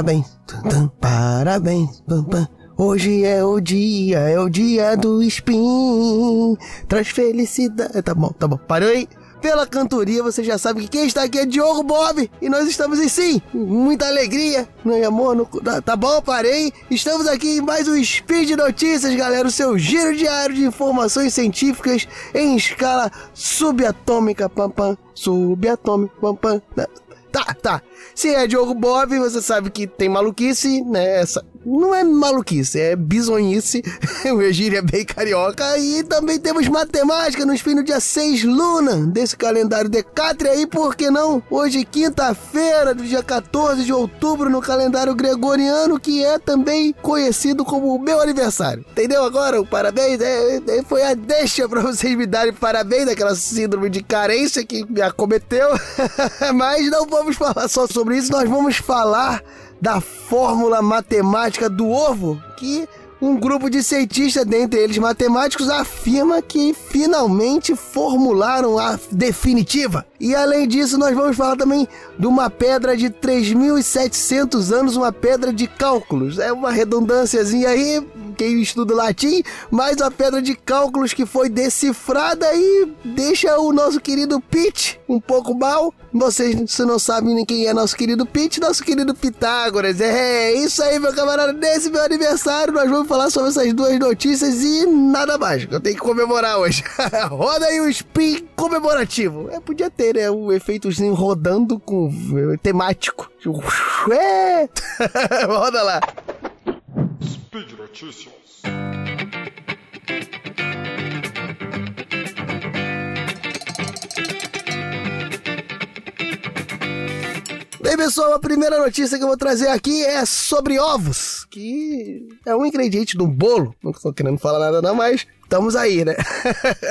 Parabéns, tum, tum, parabéns, pam, pam. Hoje é o dia, é o dia do spin. Traz felicidade. Tá bom, tá bom. Parou aí? Pela cantoria, você já sabe que quem está aqui é Diogo Bob. E nós estamos em sim, muita alegria. Não é amor? Tá, tá bom, parei. Estamos aqui em mais um Speed Notícias, galera. O seu giro diário de informações científicas em escala subatômica. Pam, pam. Subatômica. Pam, pam. Tá, tá. Se é Diogo Bob, você sabe que tem maluquice, né? Essa, não é maluquice, é bizonhice. o Egílio é bem carioca. E também temos matemática no fim do dia 6 Luna, desse calendário Decatria aí, por que não? Hoje, quinta-feira, do dia 14 de outubro, no calendário gregoriano, que é também conhecido como o meu aniversário. Entendeu agora? O parabéns é, é, foi a deixa pra vocês me darem parabéns daquela síndrome de carência que me acometeu. Mas não vamos falar só sobre isso, nós vamos falar da fórmula matemática do ovo, que um grupo de cientistas, dentre eles matemáticos, afirma que finalmente formularam a definitiva. E além disso, nós vamos falar também de uma pedra de 3.700 anos, uma pedra de cálculos. É uma redundânciazinha aí, quem estuda latim, mas a pedra de cálculos que foi decifrada e deixa o nosso querido Pete um pouco mal. Vocês, se não sabem nem quem é nosso querido Pete, nosso querido Pitágoras. É isso aí, meu camarada. Nesse meu aniversário, nós vamos falar sobre essas duas notícias e nada mais. Eu tenho que comemorar hoje. Roda aí o spin comemorativo. É, podia ter, né? Um efeitozinho rodando com é, temático. É. Roda lá. Notícias. Bem, pessoal, a primeira notícia que eu vou trazer aqui é sobre ovos, que é um ingrediente do bolo. Não estou querendo falar nada não, mas estamos aí, né?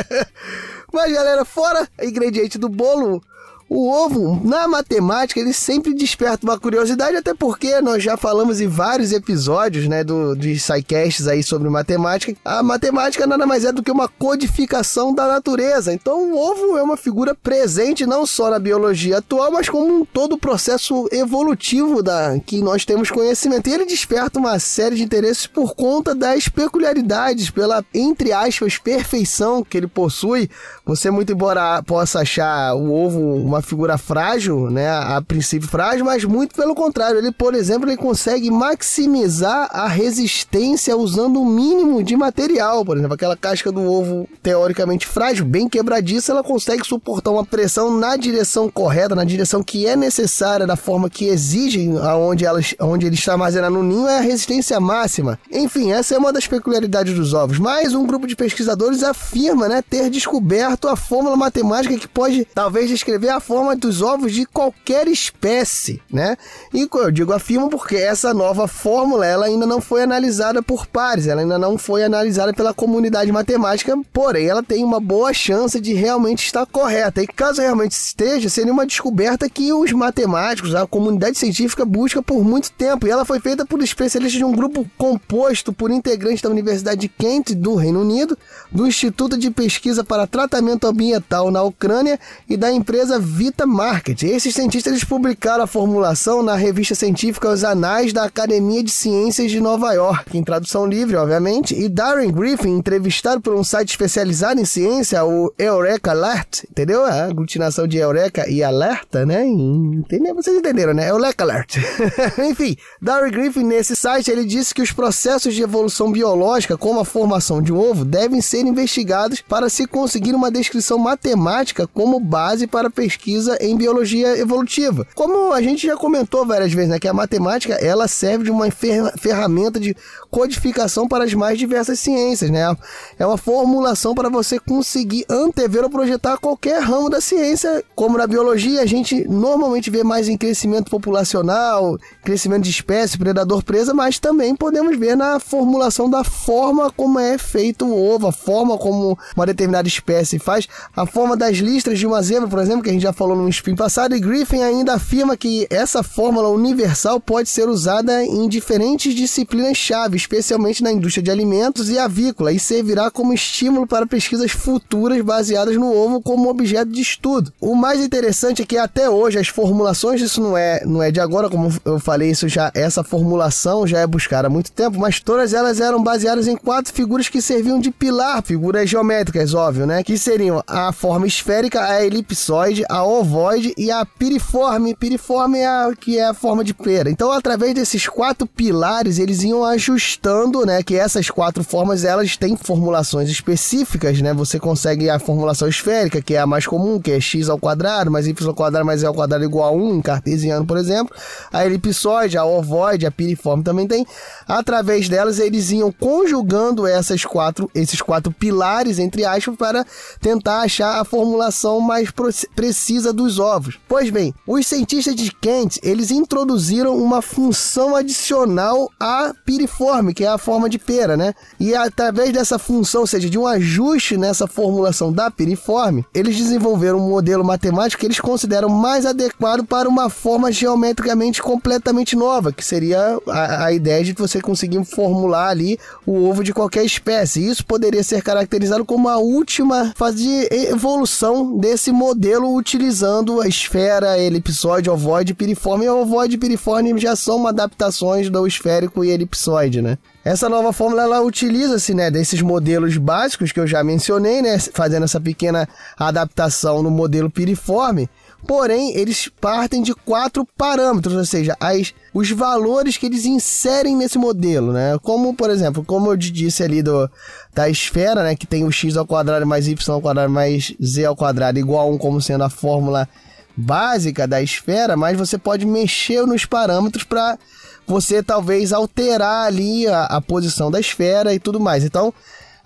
mas, galera, fora ingrediente do bolo, o ovo, na matemática, ele sempre desperta uma curiosidade, até porque nós já falamos em vários episódios, né, do, de SciCasts aí sobre matemática. A matemática nada mais é do que uma codificação da natureza. Então, o ovo é uma figura presente não só na biologia atual, mas como todo o processo evolutivo da que nós temos conhecimento. E ele desperta uma série de interesses por conta das peculiaridades, pela, entre aspas, perfeição que ele possui. Você, muito embora possa achar o ovo uma uma figura frágil, né? A princípio frágil, mas muito pelo contrário. Ele, por exemplo, ele consegue maximizar a resistência usando o mínimo de material. Por exemplo, aquela casca do ovo teoricamente frágil, bem quebradiça, ela consegue suportar uma pressão na direção correta, na direção que é necessária, da forma que exige aonde, ela, onde ele está armazenado no ninho, é a resistência máxima. Enfim, essa é uma das peculiaridades dos ovos. Mas um grupo de pesquisadores afirma né, ter descoberto a fórmula matemática que pode talvez descrever a forma dos ovos de qualquer espécie, né? E eu digo afirmo porque essa nova fórmula ela ainda não foi analisada por pares, ela ainda não foi analisada pela comunidade matemática, porém ela tem uma boa chance de realmente estar correta. E caso realmente esteja, seria uma descoberta que os matemáticos, a comunidade científica busca por muito tempo. E ela foi feita por especialistas de um grupo composto por integrantes da Universidade de Kent do Reino Unido, do Instituto de Pesquisa para Tratamento Ambiental na Ucrânia e da empresa Vita Market. Esses cientistas eles publicaram a formulação na revista científica Os Anais da Academia de Ciências de Nova York, em tradução livre, obviamente. E Darren Griffin, entrevistado por um site especializado em ciência, o Eureka Alert, entendeu? A aglutinação de Eureka e Alerta, né? Entendeu? Vocês entenderam, né? Eureka Alert. Enfim, Darren Griffin, nesse site, ele disse que os processos de evolução biológica, como a formação de um ovo, devem ser investigados para se conseguir uma descrição matemática como base para pesquisa pesquisa em biologia evolutiva. Como a gente já comentou várias vezes, né, que a matemática ela serve de uma ferramenta de codificação para as mais diversas ciências, né? É uma formulação para você conseguir antever ou projetar qualquer ramo da ciência, como na biologia a gente normalmente vê mais em crescimento populacional, crescimento de espécie, predador presa, mas também podemos ver na formulação da forma como é feito o ovo, a forma como uma determinada espécie faz, a forma das listras de uma zebra, por exemplo, que a gente já falou no spin passado, e Griffin ainda afirma que essa fórmula universal pode ser usada em diferentes disciplinas-chave, especialmente na indústria de alimentos e avícola, e servirá como estímulo para pesquisas futuras baseadas no ovo como objeto de estudo. O mais interessante é que até hoje as formulações, isso não é, não é de agora, como eu falei, isso já essa formulação já é buscada há muito tempo, mas todas elas eram baseadas em quatro figuras que serviam de pilar, figuras geométricas, óbvio, né? Que seriam a forma esférica, a elipsoide, a ovoide e a piriforme. Piriforme é a que é a forma de pera. Então, através desses quatro pilares, eles iam ajustando, né? Que essas quatro formas elas têm formulações específicas, né? Você consegue a formulação esférica, que é a mais comum, que é x ao quadrado, mais y ao quadrado mais e ao quadrado igual a 1, em cartesiano, por exemplo. A elipsoide, a ovoide, a piriforme também tem. Através delas, eles iam conjugando essas quatro, esses quatro pilares, entre aspas, para tentar achar a formulação mais precisa dos ovos. Pois bem, os cientistas de Kent, eles introduziram uma função adicional à piriforme, que é a forma de pera, né? E através dessa função, ou seja, de um ajuste nessa formulação da piriforme, eles desenvolveram um modelo matemático que eles consideram mais adequado para uma forma geometricamente completamente nova, que seria a, a ideia de você conseguir formular ali o ovo de qualquer espécie. Isso poderia ser caracterizado como a última fase de evolução desse modelo utilizando a esfera, elipsoide, ovoide, piriforme. E ovoide e piriforme já são adaptações do esférico e elipsoide, né? Essa nova fórmula ela utiliza-se, né, desses modelos básicos que eu já mencionei, né, fazendo essa pequena adaptação no modelo piriforme. Porém, eles partem de quatro parâmetros, ou seja, as, os valores que eles inserem nesse modelo, né? Como, por exemplo, como eu disse ali do, da esfera, né, que tem o x ao quadrado mais y ao quadrado mais z ao quadrado igual a 1 como sendo a fórmula básica da esfera, mas você pode mexer nos parâmetros para você talvez alterar ali a, a posição da esfera e tudo mais. Então,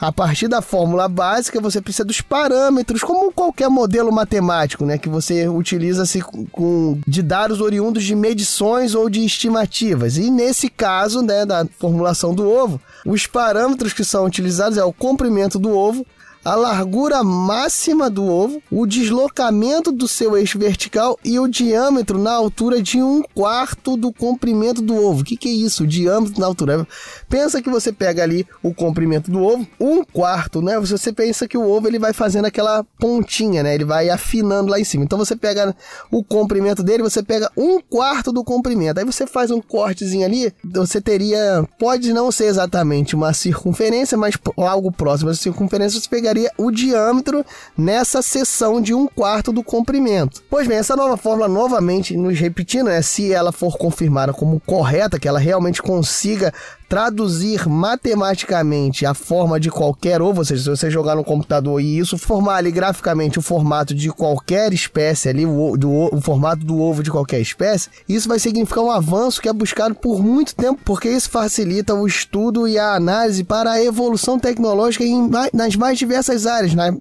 a partir da fórmula básica, você precisa dos parâmetros, como qualquer modelo matemático, né? Que você utiliza-se com, de dados oriundos de medições ou de estimativas. E nesse caso, né, da formulação do ovo, os parâmetros que são utilizados é o comprimento do ovo, a largura máxima do ovo, o deslocamento do seu eixo vertical e o diâmetro na altura de um quarto do comprimento do ovo. O que, que é isso? O diâmetro na altura. Pensa que você pega ali o comprimento do ovo, um quarto, né? Você pensa que o ovo ele vai fazendo aquela pontinha, né? Ele vai afinando lá em cima. Então você pega o comprimento dele, você pega um quarto do comprimento. Aí você faz um cortezinho ali, você teria, pode não ser exatamente uma circunferência, mas algo próximo da circunferência, você pegar pegaria o diâmetro nessa seção de um quarto do comprimento. Pois bem, essa nova fórmula, novamente nos repetindo, é se ela for confirmada como correta, que ela realmente consiga traduzir matematicamente a forma de qualquer ovo, ou seja, se você jogar no computador e isso formar ali graficamente o formato de qualquer espécie ali, o, do, o formato do ovo de qualquer espécie, isso vai significar um avanço que é buscado por muito tempo, porque isso facilita o estudo e a análise para a evolução tecnológica em, nas mais diversas áreas, né?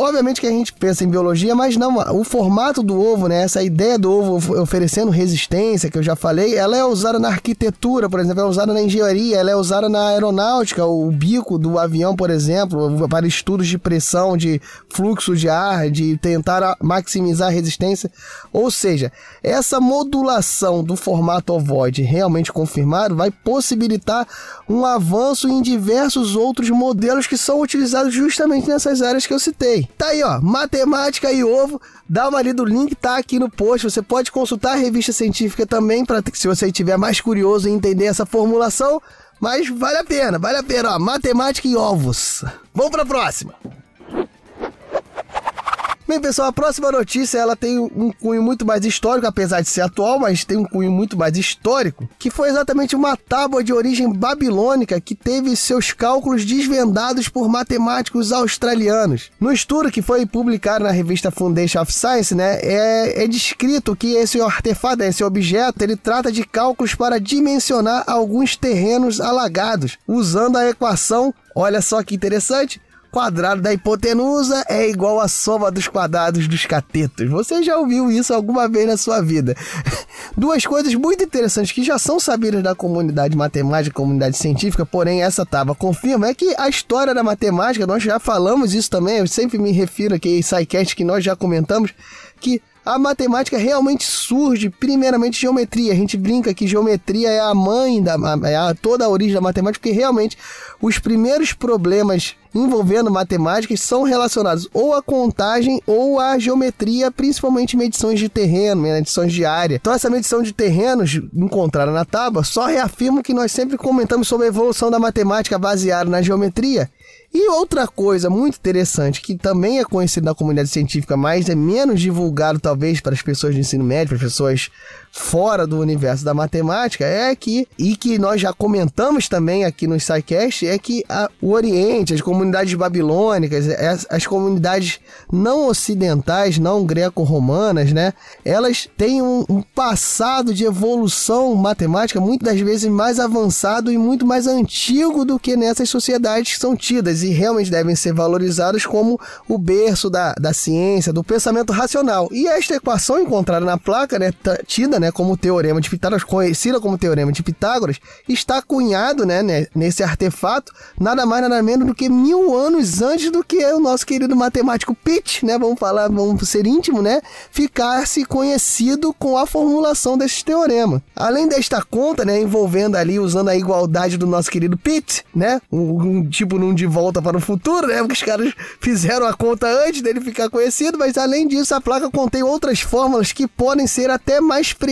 Obviamente que a gente pensa em biologia, mas não, o formato do ovo, né? Essa ideia do ovo oferecendo resistência, que eu já falei, ela é usada na arquitetura, por exemplo, é usada na engenharia, ela é usada na aeronáutica, o bico do avião, por exemplo, para estudos de pressão, de fluxo de ar, de tentar maximizar a resistência. Ou seja, essa modulação do formato ovoide realmente confirmado vai possibilitar um avanço em diversos outros modelos que são utilizados justamente nessas áreas que eu citei. Tá aí, ó, matemática e ovo. Dá uma lida, o link tá aqui no post. Você pode consultar a revista científica também, para se você estiver mais curioso em entender essa formulação. Mas vale a pena, vale a pena, ó, matemática e ovos. Vamos para a próxima. Bem, pessoal, a próxima notícia ela tem um cunho muito mais histórico, apesar de ser atual, mas tem um cunho muito mais histórico, que foi exatamente uma tábua de origem babilônica que teve seus cálculos desvendados por matemáticos australianos. No estudo que foi publicado na revista Foundation of Science, né, é, é descrito que esse artefato, esse objeto, ele trata de cálculos para dimensionar alguns terrenos alagados, usando a equação Olha só que interessante quadrado da hipotenusa é igual à soma dos quadrados dos catetos. Você já ouviu isso alguma vez na sua vida? Duas coisas muito interessantes que já são sabidas da comunidade matemática, comunidade científica, porém essa tábua confirma é que a história da matemática, nós já falamos isso também, eu sempre me refiro aqui em SciCast que nós já comentamos, que a matemática realmente surge, primeiramente, geometria. A gente brinca que geometria é a mãe da é a, toda a origem da matemática, porque realmente os primeiros problemas envolvendo matemáticas são relacionados ou à contagem ou à geometria, principalmente medições de terreno, medições de área. Então essa medição de terrenos encontrada na tábua só reafirma que nós sempre comentamos sobre a evolução da matemática baseada na geometria e outra coisa muito interessante, que também é conhecido na comunidade científica, mas é menos divulgado talvez para as pessoas de ensino médio, para as pessoas fora do universo da matemática, é que, e que nós já comentamos também aqui no SciCast, é que a, o Oriente, as comunidades babilônicas, as, as comunidades não ocidentais, não greco-romanas, né? Elas têm um, um passado de evolução matemática muitas das vezes mais avançado e muito mais antigo do que nessas sociedades que são tidas e realmente devem ser valorizados como o berço da, da ciência, do pensamento racional. E esta equação encontrada na placa, né, tida né, como teorema de Pitágoras, conhecida como teorema de Pitágoras, está cunhado né, né, nesse artefato nada mais nada menos do que mil anos antes do que o nosso querido matemático Pitt, né, vamos falar, vamos ser íntimo, né, ficasse conhecido com a formulação desse teorema. Além desta conta, né, envolvendo ali, usando a igualdade do nosso querido Pitt, né, um, um tipo num de volta volta para o futuro, né? Porque os caras fizeram a conta antes dele ficar conhecido, mas além disso, a placa contém outras fórmulas que podem ser até mais precisas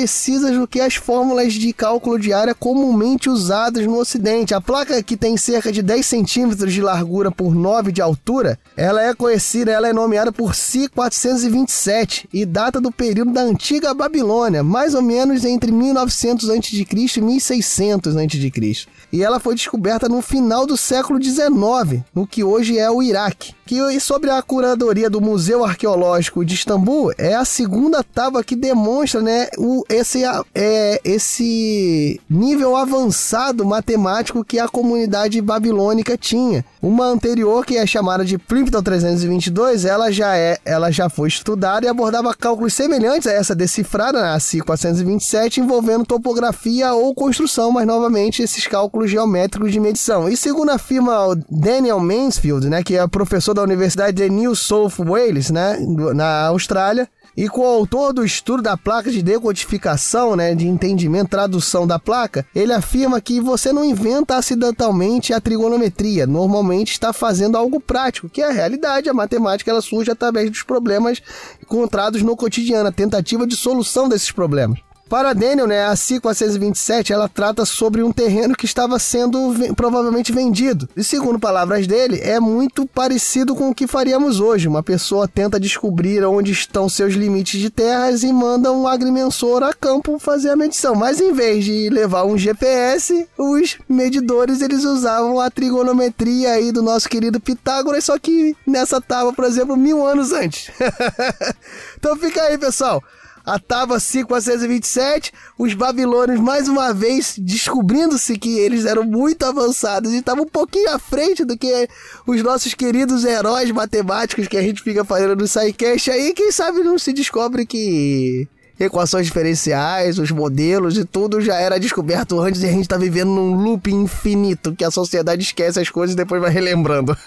do que as fórmulas de cálculo de área comumente usadas no Ocidente. A placa, que tem cerca de 10 centímetros de largura por 9 de altura, ela é conhecida, ela é nomeada por Si 427 e data do período da antiga Babilônia, mais ou menos entre 1900 a.C. e 1600 a.C. E ela foi descoberta no final do século XIX, no que hoje é o Iraque. Que sobre a curadoria do Museu Arqueológico de Istambul é a segunda tábua que demonstra, né, o, esse, é, esse nível avançado matemático que a comunidade babilônica tinha. Uma anterior que é chamada de Plimpton 322, ela já é, ela já foi estudada e abordava cálculos semelhantes a essa decifrada, a C 427, envolvendo topografia ou construção, mas novamente esses cálculos geométricos de medição. E segundo afirma Daniel Mansfield, né, que é professor da Universidade de New South Wales, né, na Austrália, e com o autor do estudo da placa de decodificação, né, de entendimento, tradução da placa, ele afirma que você não inventa acidentalmente a trigonometria, normalmente está fazendo algo prático, que é a realidade, a matemática ela surge através dos problemas encontrados no cotidiano, a tentativa de solução desses problemas. Para Daniel, né, a C427 ela trata sobre um terreno que estava sendo provavelmente vendido. E segundo palavras dele, é muito parecido com o que faríamos hoje. Uma pessoa tenta descobrir onde estão seus limites de terras e manda um agrimensor a campo fazer a medição. Mas em vez de levar um GPS, os medidores eles usavam a trigonometria aí do nosso querido Pitágoras, só que nessa tábua, por exemplo, mil anos antes. então fica aí, pessoal a Tábua 5427, os babilônios mais uma vez descobrindo-se que eles eram muito avançados e estavam um pouquinho à frente do que os nossos queridos heróis matemáticos que a gente fica fazendo no SciCast aí, quem sabe não se descobre que equações diferenciais, os modelos e tudo já era descoberto antes e a gente tá vivendo num loop infinito que a sociedade esquece as coisas e depois vai relembrando.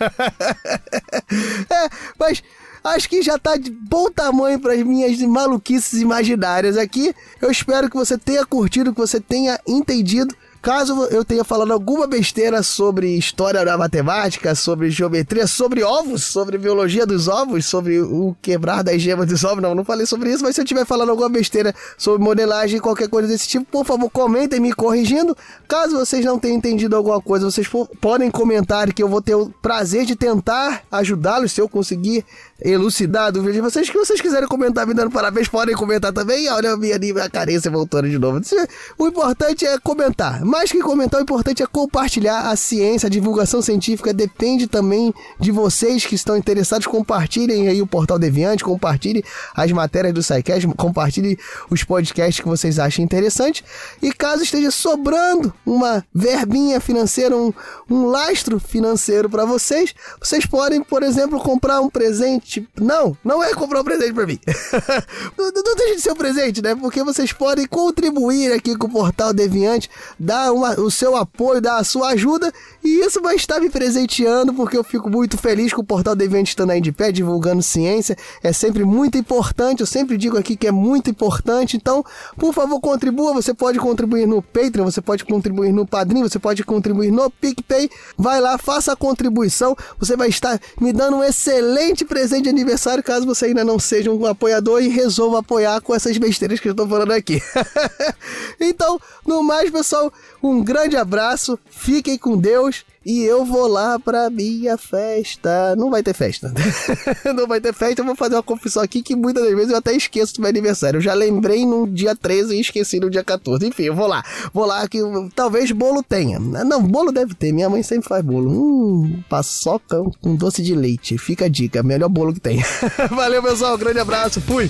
é, mas acho que já tá de bom tamanho para as minhas maluquices imaginárias aqui. Eu espero que você tenha curtido, que você tenha entendido. Caso eu tenha falado alguma besteira sobre história da matemática, sobre geometria, sobre ovos, sobre biologia dos ovos, sobre o quebrar das gemas dos ovos, não, não falei sobre isso, mas se eu estiver falando alguma besteira sobre modelagem, qualquer coisa desse tipo, por favor, comentem me corrigindo. Caso vocês não tenham entendido alguma coisa, vocês podem comentar que eu vou ter o prazer de tentar ajudá-los se eu conseguir elucidar a dúvida de vocês. que vocês quiserem comentar me dando parabéns, podem comentar também. Olha a minha, minha carência voltando de novo. O importante é comentar. Mais que comentar, o importante é compartilhar a ciência, a divulgação científica depende também de vocês que estão interessados. Compartilhem aí o Portal Deviante, compartilhem as matérias do SciCast, compartilhem os podcasts que vocês achem interessantes. E caso esteja sobrando uma verbinha financeira, um, um lastro financeiro para vocês, vocês podem, por exemplo, comprar um presente. Não, não é comprar um presente para mim. não, não deixe de ser um presente, né? Porque vocês podem contribuir aqui com o Portal Deviante, dar uma, o seu apoio, dar a sua ajuda, e isso vai estar me presenteando, porque eu fico muito feliz com o Portal Deviante estando aí de pé, divulgando ciência. É sempre muito importante, eu sempre digo aqui que é muito importante. Então, por favor, contribua. Você pode contribuir no Patreon, você pode contribuir no Padrinho, você pode contribuir no PicPay. Vai lá, faça a contribuição. Você vai estar me dando um excelente presente de aniversário, caso você ainda não seja um apoiador e resolva apoiar com essas besteiras que eu estou falando aqui. então, no mais, pessoal, um grande abraço, fiquem com Deus e eu vou lá pra minha festa. Não vai ter festa. não vai ter festa, eu vou fazer uma confissão aqui que muitas das vezes eu até esqueço do meu aniversário. Eu já lembrei no dia 13 e esqueci no dia 14. Enfim, eu vou lá. Vou lá que talvez bolo tenha. Não, bolo deve ter. Minha mãe sempre faz bolo. Hum, paçoca com doce de leite. Fica a dica, melhor bolo que tem. Valeu, pessoal. Grande abraço. Fui.